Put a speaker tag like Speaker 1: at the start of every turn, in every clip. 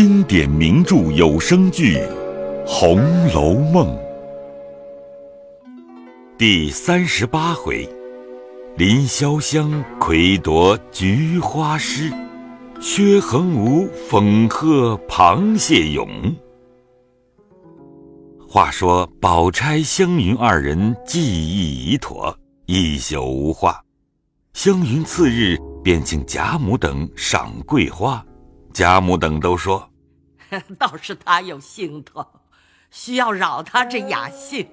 Speaker 1: 经典名著有声剧《红楼梦》第三十八回：林潇湘魁夺菊花诗，薛恒芜讽贺螃蟹咏。话说宝钗、湘云二人计议已妥，一宿无话。湘云次日便请贾母等赏桂花。贾母等都说：“
Speaker 2: 倒是他有兴头，需要扰他这雅兴。”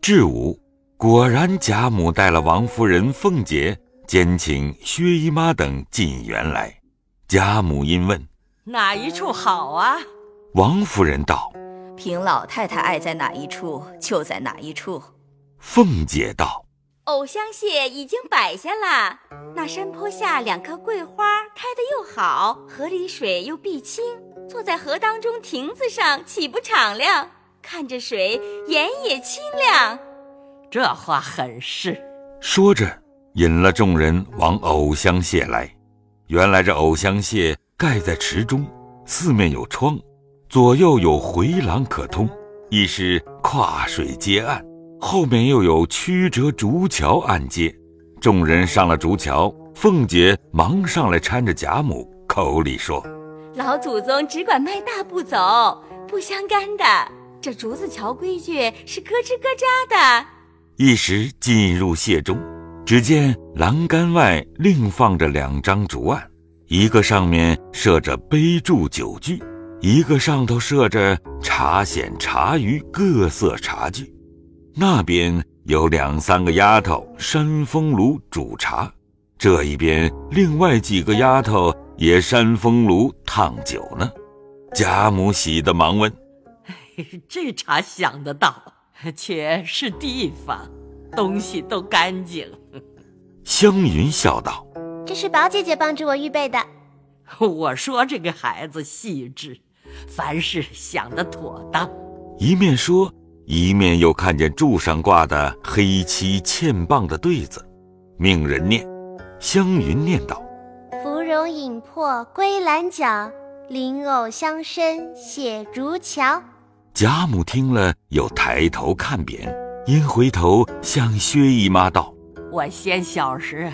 Speaker 1: 至午，果然贾母带了王夫人、凤姐，兼请薛姨妈等进园来。贾母因问：“
Speaker 2: 哪一处好啊？”
Speaker 1: 王夫人道：“
Speaker 3: 凭老太太爱在哪一处，就在哪一处。”
Speaker 1: 凤姐道。
Speaker 4: 藕香榭已经摆下了，那山坡下两棵桂花开得又好，河里水又碧清，坐在河当中亭子上，岂不敞亮？看着水，眼也清亮。
Speaker 2: 这话很是。
Speaker 1: 说着，引了众人往藕香榭来。原来这藕香榭盖在池中，四面有窗，左右有回廊可通，亦是跨水接岸。后面又有曲折竹桥暗接，众人上了竹桥，凤姐忙上来搀着贾母，口里说：“
Speaker 4: 老祖宗只管迈大步走，不相干的。这竹子桥规矩是咯吱咯喳的。”
Speaker 1: 一时进入榭中，只见栏杆外另放着两张竹案，一个上面设着杯箸酒具，一个上头设着茶筅茶盂各色茶具。那边有两三个丫头扇风炉煮茶，这一边另外几个丫头也扇风炉烫酒呢。贾母喜得忙问：“
Speaker 2: 这茶想得到，且是地方，东西都干净。”
Speaker 1: 湘云笑道：“
Speaker 5: 这是宝姐姐帮助我预备的。
Speaker 2: 我说这个孩子细致，凡事想得妥当。”
Speaker 1: 一面说。一面又看见柱上挂的黑漆嵌棒的对子，命人念。湘云念道：“
Speaker 5: 影破归兰角，莲藕香深写竹桥。”
Speaker 1: 贾母听了，又抬头看匾，因回头向薛姨妈道：“
Speaker 2: 我先小时，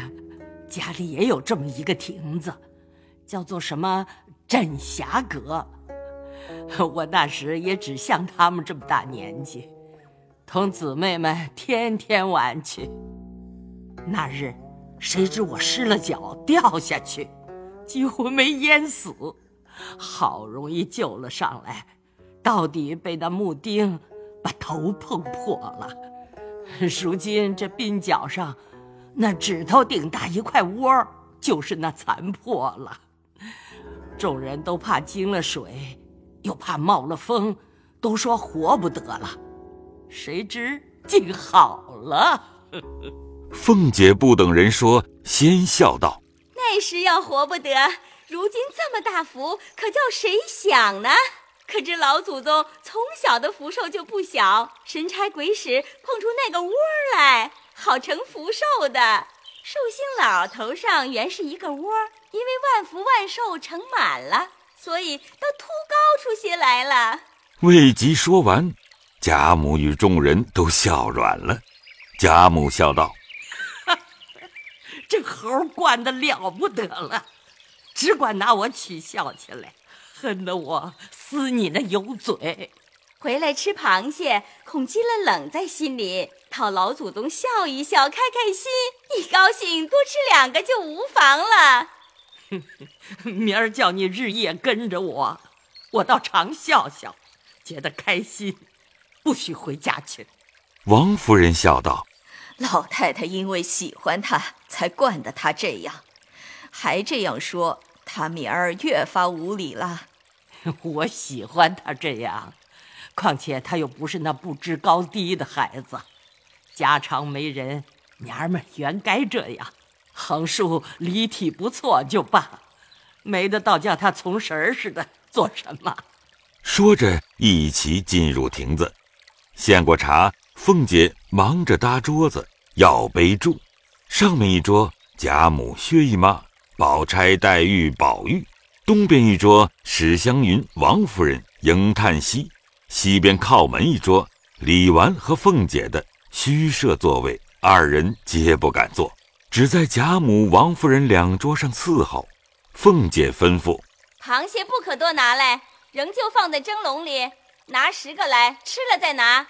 Speaker 2: 家里也有这么一个亭子，叫做什么镇霞阁。”我那时也只像他们这么大年纪，同姊妹们天天玩去。那日，谁知我失了脚掉下去，几乎没淹死，好容易救了上来，到底被那木钉把头碰破了。如今这鬓角上，那指头顶大一块窝，就是那残破了。众人都怕惊了水。又怕冒了风，都说活不得了，谁知竟好了。
Speaker 1: 凤姐不等人说，先笑道：“
Speaker 4: 时要活不得，如今这么大福，可叫谁享呢？可知老祖宗从小的福寿就不小，神差鬼使碰出那个窝来，好成福寿的。寿星老头上原是一个窝，因为万福万寿盛满了。”所以都凸高出些来了。
Speaker 1: 未及说完，贾母与众人都笑软了。贾母笑道：“
Speaker 2: 这猴惯的了不得了，只管拿我取笑起来，恨得我撕你那油嘴。
Speaker 4: 回来吃螃蟹，恐积了冷在心里，讨老祖宗笑一笑，开开心。一高兴，多吃两个就无妨了。”
Speaker 2: 明儿叫你日夜跟着我，我倒常笑笑，觉得开心。不许回家去。
Speaker 1: 王夫人笑道：“
Speaker 3: 老太太因为喜欢他，才惯得他这样，还这样说，他明儿越发无礼了。
Speaker 2: 我喜欢他这样，况且他又不是那不知高低的孩子，家常没人，娘们原该这样。”横竖离体不错就罢，没得倒叫他从神儿似的做什么？
Speaker 1: 说着，一齐进入亭子，献过茶，凤姐忙着搭桌子，要杯箸。上面一桌，贾母、薛姨妈、宝钗、黛玉、宝玉，东边一桌，史湘云、王夫人、迎叹息；西边靠门一桌，李纨和凤姐的虚设座位，二人皆不敢坐，只在贾母、王夫人两桌上伺候。凤姐吩咐：“
Speaker 4: 螃蟹不可多拿来，仍旧放在蒸笼里，拿十个来，吃了再拿。”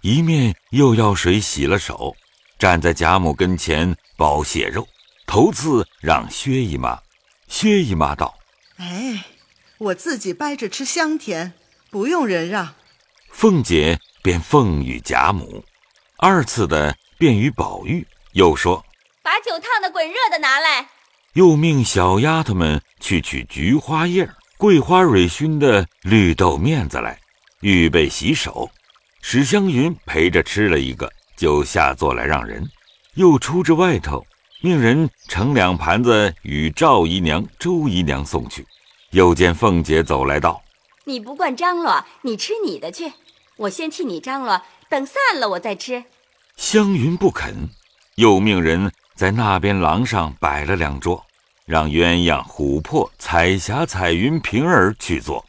Speaker 1: 一面又要水洗了手，站在贾母跟前剥蟹肉，头次让薛姨妈。薛姨妈道：“
Speaker 6: 哎，我自己掰着吃香甜，不用人让。”
Speaker 1: 凤姐便奉与贾母，二次的便与宝玉，又说：“
Speaker 4: 把酒烫的滚热的拿来。”
Speaker 1: 又命小丫头们去取菊花叶、桂花蕊熏的绿豆面子来，预备洗手。史湘云陪着吃了一个，就下座来让人，又出至外头，命人盛两盘子与赵姨娘、周姨娘送去。又见凤姐走来道：“
Speaker 4: 你不惯张罗，你吃你的去，我先替你张罗，等散了我再吃。”
Speaker 1: 湘云不肯，又命人。在那边廊上摆了两桌，让鸳鸯、琥珀、彩霞、彩云、平儿去坐。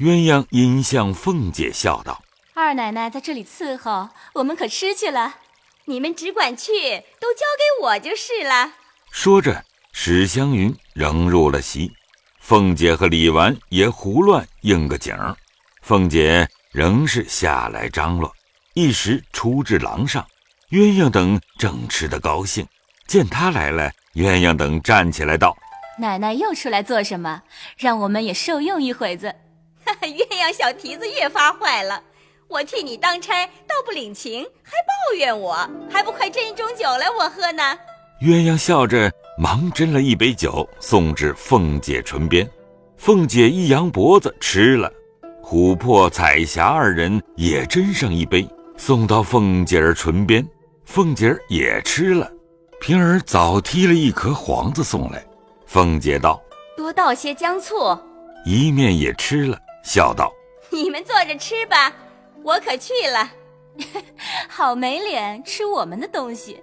Speaker 1: 鸳鸯因向凤姐笑道：“
Speaker 7: 二奶奶在这里伺候，我们可吃去了。
Speaker 4: 你们只管去，都交给我就是了。”
Speaker 1: 说着，史湘云仍入了席，凤姐和李纨也胡乱应个景儿。凤姐仍是下来张罗，一时出至廊上，鸳鸯等正吃得高兴。见她来了，鸳鸯等站起来道：“
Speaker 7: 奶奶又出来做什么？让我们也受用一会子。”
Speaker 4: 鸳鸯小蹄子越发坏了，我替你当差，倒不领情，还抱怨我，还不快斟一盅酒来我喝呢？
Speaker 1: 鸳鸯笑着忙斟了一杯酒，送至凤姐唇边。凤姐一扬脖子吃了，琥珀、彩霞二人也斟上一杯，送到凤姐儿唇边。凤姐儿也吃了。平儿早提了一颗黄子送来，凤姐道：“
Speaker 4: 多倒些姜醋。”
Speaker 1: 一面也吃了，笑道：“
Speaker 4: 你们坐着吃吧，我可去了。
Speaker 7: 好没脸吃我们的东西，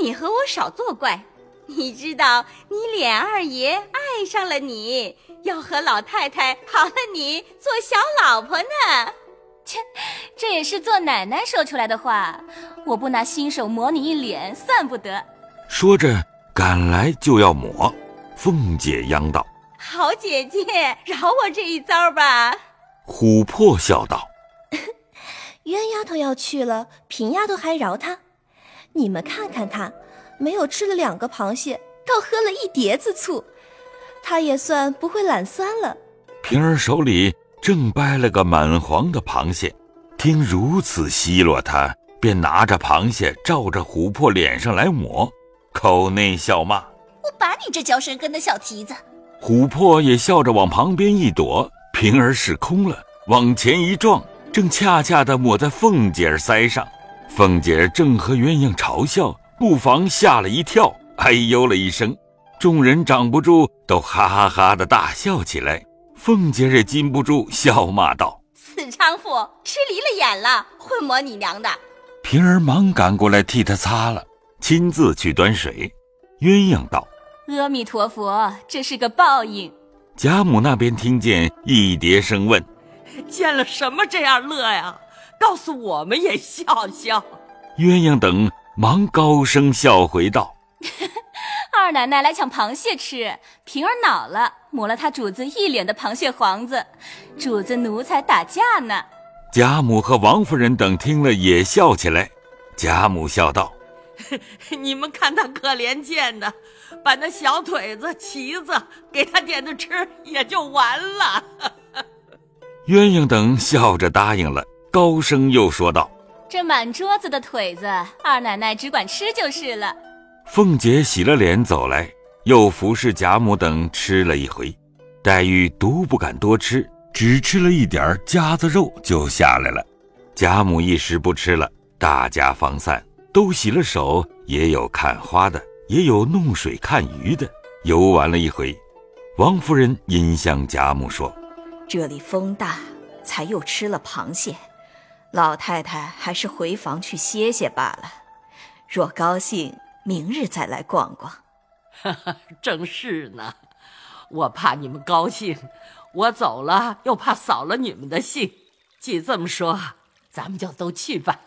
Speaker 4: 你和我少作怪。你知道，你脸二爷爱上了你，要和老太太讨了你做小老婆呢。
Speaker 7: 切，这也是做奶奶说出来的话。我不拿新手抹你一脸，算不得。”
Speaker 1: 说着，赶来就要抹。凤姐央道：“
Speaker 4: 好姐姐，饶我这一遭吧。”
Speaker 1: 琥珀笑道：“
Speaker 8: 冤丫头要去了，平丫头还饶她。你们看看她，没有吃了两个螃蟹，倒喝了一碟子醋，她也算不会懒酸了。”
Speaker 1: 平儿手里正掰了个满黄的螃蟹，听如此奚落她，便拿着螃蟹照着琥珀脸上来抹。口内笑骂：“
Speaker 9: 我把你这嚼舌根的小蹄子！”
Speaker 1: 琥珀也笑着往旁边一躲，平儿使空了，往前一撞，正恰恰的抹在凤姐儿腮上。凤姐儿正和鸳鸯嘲笑，不妨吓了一跳，哎呦了一声。众人长不住，都哈哈哈的大笑起来。凤姐儿也禁不住笑骂道：“
Speaker 4: 死娼妇，吃离了眼了，混抹你娘的！”
Speaker 1: 平儿忙赶过来替她擦了。亲自去端水，鸳鸯道：“
Speaker 7: 阿弥陀佛，这是个报应。”
Speaker 1: 贾母那边听见一叠声问：“
Speaker 2: 见了什么这样乐呀？告诉我们也笑笑。”
Speaker 1: 鸳鸯等忙高声笑回道：“
Speaker 7: 二奶奶来抢螃蟹吃，平儿恼了，抹了她主子一脸的螃蟹黄子，主子奴才打架呢。”
Speaker 1: 贾母和王夫人等听了也笑起来。贾母笑道。
Speaker 2: 你们看他可怜见的，把那小腿子、蹄子给他点着吃，也就完了。
Speaker 1: 鸳鸯等笑着答应了，高声又说道：“
Speaker 7: 这满桌子的腿子，二奶奶只管吃就是了。”
Speaker 1: 凤姐洗了脸走来，又服侍贾母等吃了一回。黛玉独不敢多吃，只吃了一点夹子肉就下来了。贾母一时不吃了，大家方散。都洗了手，也有看花的，也有弄水看鱼的。游玩了一回，王夫人因向贾母说：“
Speaker 3: 这里风大，才又吃了螃蟹，老太太还是回房去歇歇罢了。若高兴，明日再来逛逛。”
Speaker 2: 哈哈，正是呢。我怕你们高兴，我走了又怕扫了你们的兴。既这么说，咱们就都去吧。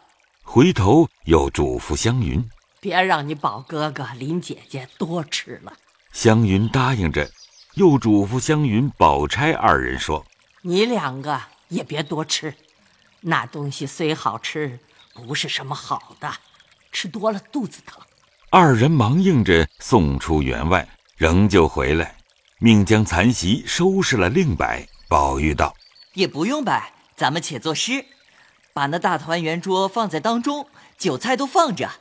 Speaker 1: 回头又嘱咐湘云，
Speaker 2: 别让你宝哥哥、林姐姐多吃了。
Speaker 1: 湘云答应着，又嘱咐湘云、宝钗二人说：“
Speaker 2: 你两个也别多吃，那东西虽好吃，不是什么好的，吃多了肚子疼。”
Speaker 1: 二人忙应着，送出园外，仍旧回来，命将残席收拾了，另摆。宝玉道：“
Speaker 10: 也不用摆。”咱们且作诗，把那大团圆桌放在当中，酒菜都放着，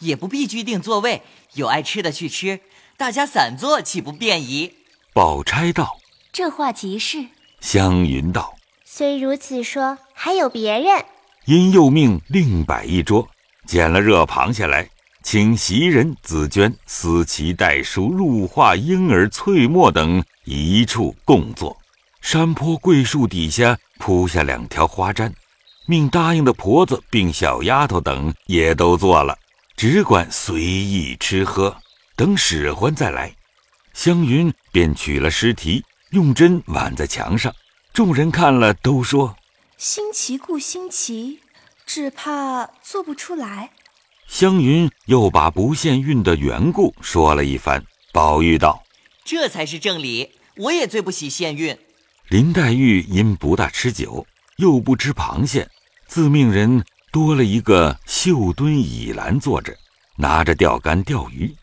Speaker 10: 也不必拘定座位，有爱吃的去吃，大家散坐岂不便宜？
Speaker 1: 宝钗道：“
Speaker 7: 这话极是。”
Speaker 1: 湘云道：“
Speaker 5: 虽如此说，还有别人。”
Speaker 1: 因又命另摆一桌，捡了热螃蟹来，请袭人、紫鹃、思琪、黛叔、入画、婴儿、翠墨等一处共坐。山坡桂树底下铺下两条花毡，命答应的婆子并小丫头等也都做了，只管随意吃喝，等使唤再来。湘云便取了诗题，用针挽在墙上，众人看了都说：“
Speaker 8: 新奇故新奇，只怕做不出来。”
Speaker 1: 湘云又把不限韵的缘故说了一番。宝玉道：“
Speaker 10: 这才是正理，我也最不喜限韵。”
Speaker 1: 林黛玉因不大吃酒，又不吃螃蟹，自命人多了一个绣墩倚栏坐着，拿着钓竿钓鱼。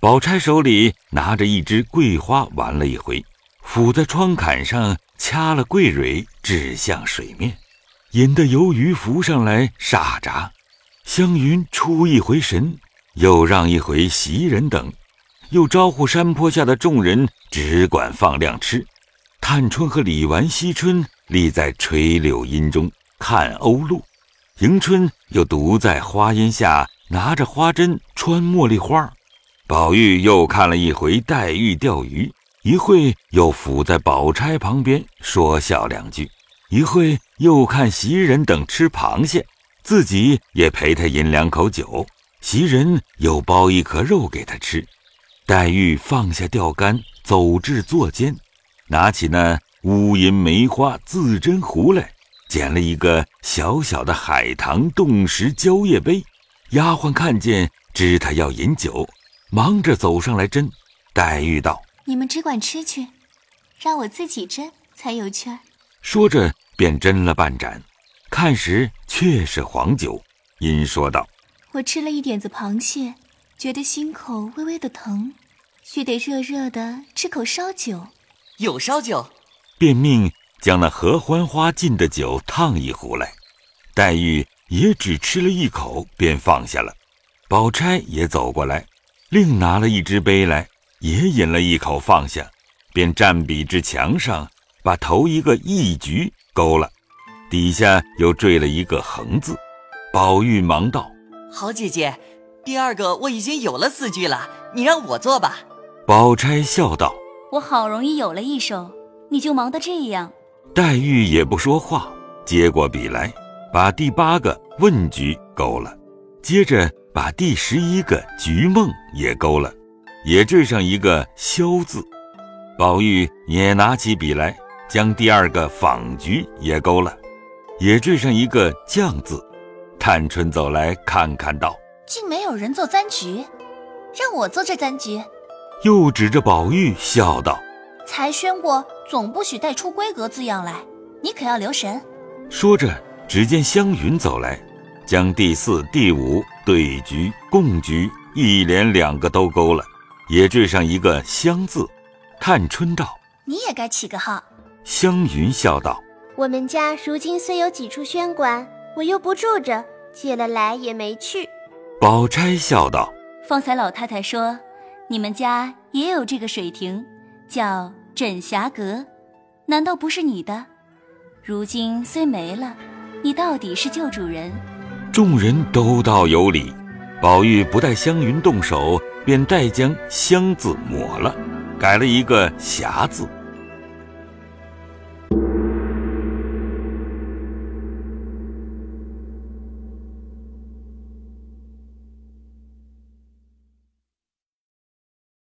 Speaker 1: 宝钗手里拿着一支桂花，玩了一回，抚在窗槛上掐了桂蕊，指向水面，引得游鱼浮上来傻闸。湘云出一回神，又让一回袭人等，又招呼山坡下的众人，只管放量吃。探春和李纨、惜春立在垂柳荫中看鸥鹭，迎春又独在花荫下拿着花针穿茉莉花。宝玉又看了一回黛玉钓鱼，一会又伏在宝钗旁边说笑两句，一会又看袭人等吃螃蟹，自己也陪他饮两口酒。袭人又包一颗肉给他吃。黛玉放下钓竿，走至座间。拿起那乌银梅花自斟壶来，捡了一个小小的海棠冻石蕉叶杯。丫鬟看见，知他要饮酒，忙着走上来斟。黛玉道：“
Speaker 7: 你们只管吃去，让我自己斟才有趣儿。”
Speaker 1: 说着便斟了半盏，看时却是黄酒。因说道：“
Speaker 7: 我吃了一点子螃蟹，觉得心口微微的疼，须得热热的吃口烧酒。”
Speaker 10: 有烧酒，
Speaker 1: 便命将那合欢花浸的酒烫一壶来。黛玉也只吃了一口，便放下了。宝钗也走过来，另拿了一只杯来，也饮了一口，放下，便站笔至墙上，把头一个一局勾了，底下又缀了一个横字。宝玉忙道：“
Speaker 10: 好姐姐，第二个我已经有了四句了，你让我做吧。”
Speaker 1: 宝钗笑道。
Speaker 7: 我好容易有了一首，你就忙得这样。
Speaker 1: 黛玉也不说话，接过笔来，把第八个问句勾了，接着把第十一个菊梦也勾了，也缀上一个萧字。宝玉也拿起笔来，将第二个访菊也勾了，也缀上一个降字。探春走来看看，道：“
Speaker 9: 竟没有人做簪菊，让我做这簪菊。”
Speaker 1: 又指着宝玉笑道：“
Speaker 9: 才宣过，总不许带出闺阁字样来，你可要留神。”
Speaker 1: 说着，只见湘云走来，将第四、第五对局、共局一连两个都勾了，也缀上一个“香”字。探春道：“
Speaker 9: 你也该起个号。”
Speaker 1: 湘云笑道：“
Speaker 5: 我们家如今虽有几处轩馆，我又不住着，借了来也没去。”
Speaker 1: 宝钗笑道：“
Speaker 7: 方才老太太说。”你们家也有这个水亭，叫枕霞阁，难道不是你的？如今虽没了，你到底是旧主人。
Speaker 1: 众人都道有理，宝玉不待湘云动手，便代将“香”字抹了，改了一个“霞”字。